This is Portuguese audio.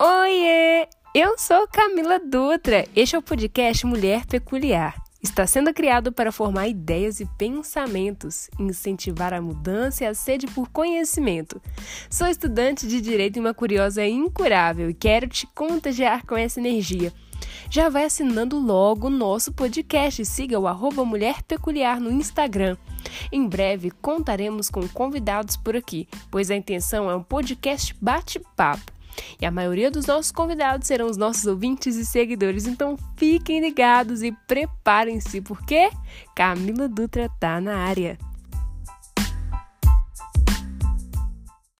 Oiê! Eu sou Camila Dutra. Este é o podcast Mulher Peculiar. Está sendo criado para formar ideias e pensamentos, incentivar a mudança e a sede por conhecimento. Sou estudante de Direito e uma curiosa incurável e quero te contagiar com essa energia. Já vai assinando logo o nosso podcast. Siga o arroba Mulher Peculiar no Instagram. Em breve contaremos com convidados por aqui, pois a intenção é um podcast bate-papo. E a maioria dos nossos convidados serão os nossos ouvintes e seguidores, então fiquem ligados e preparem-se, porque Camila Dutra tá na área.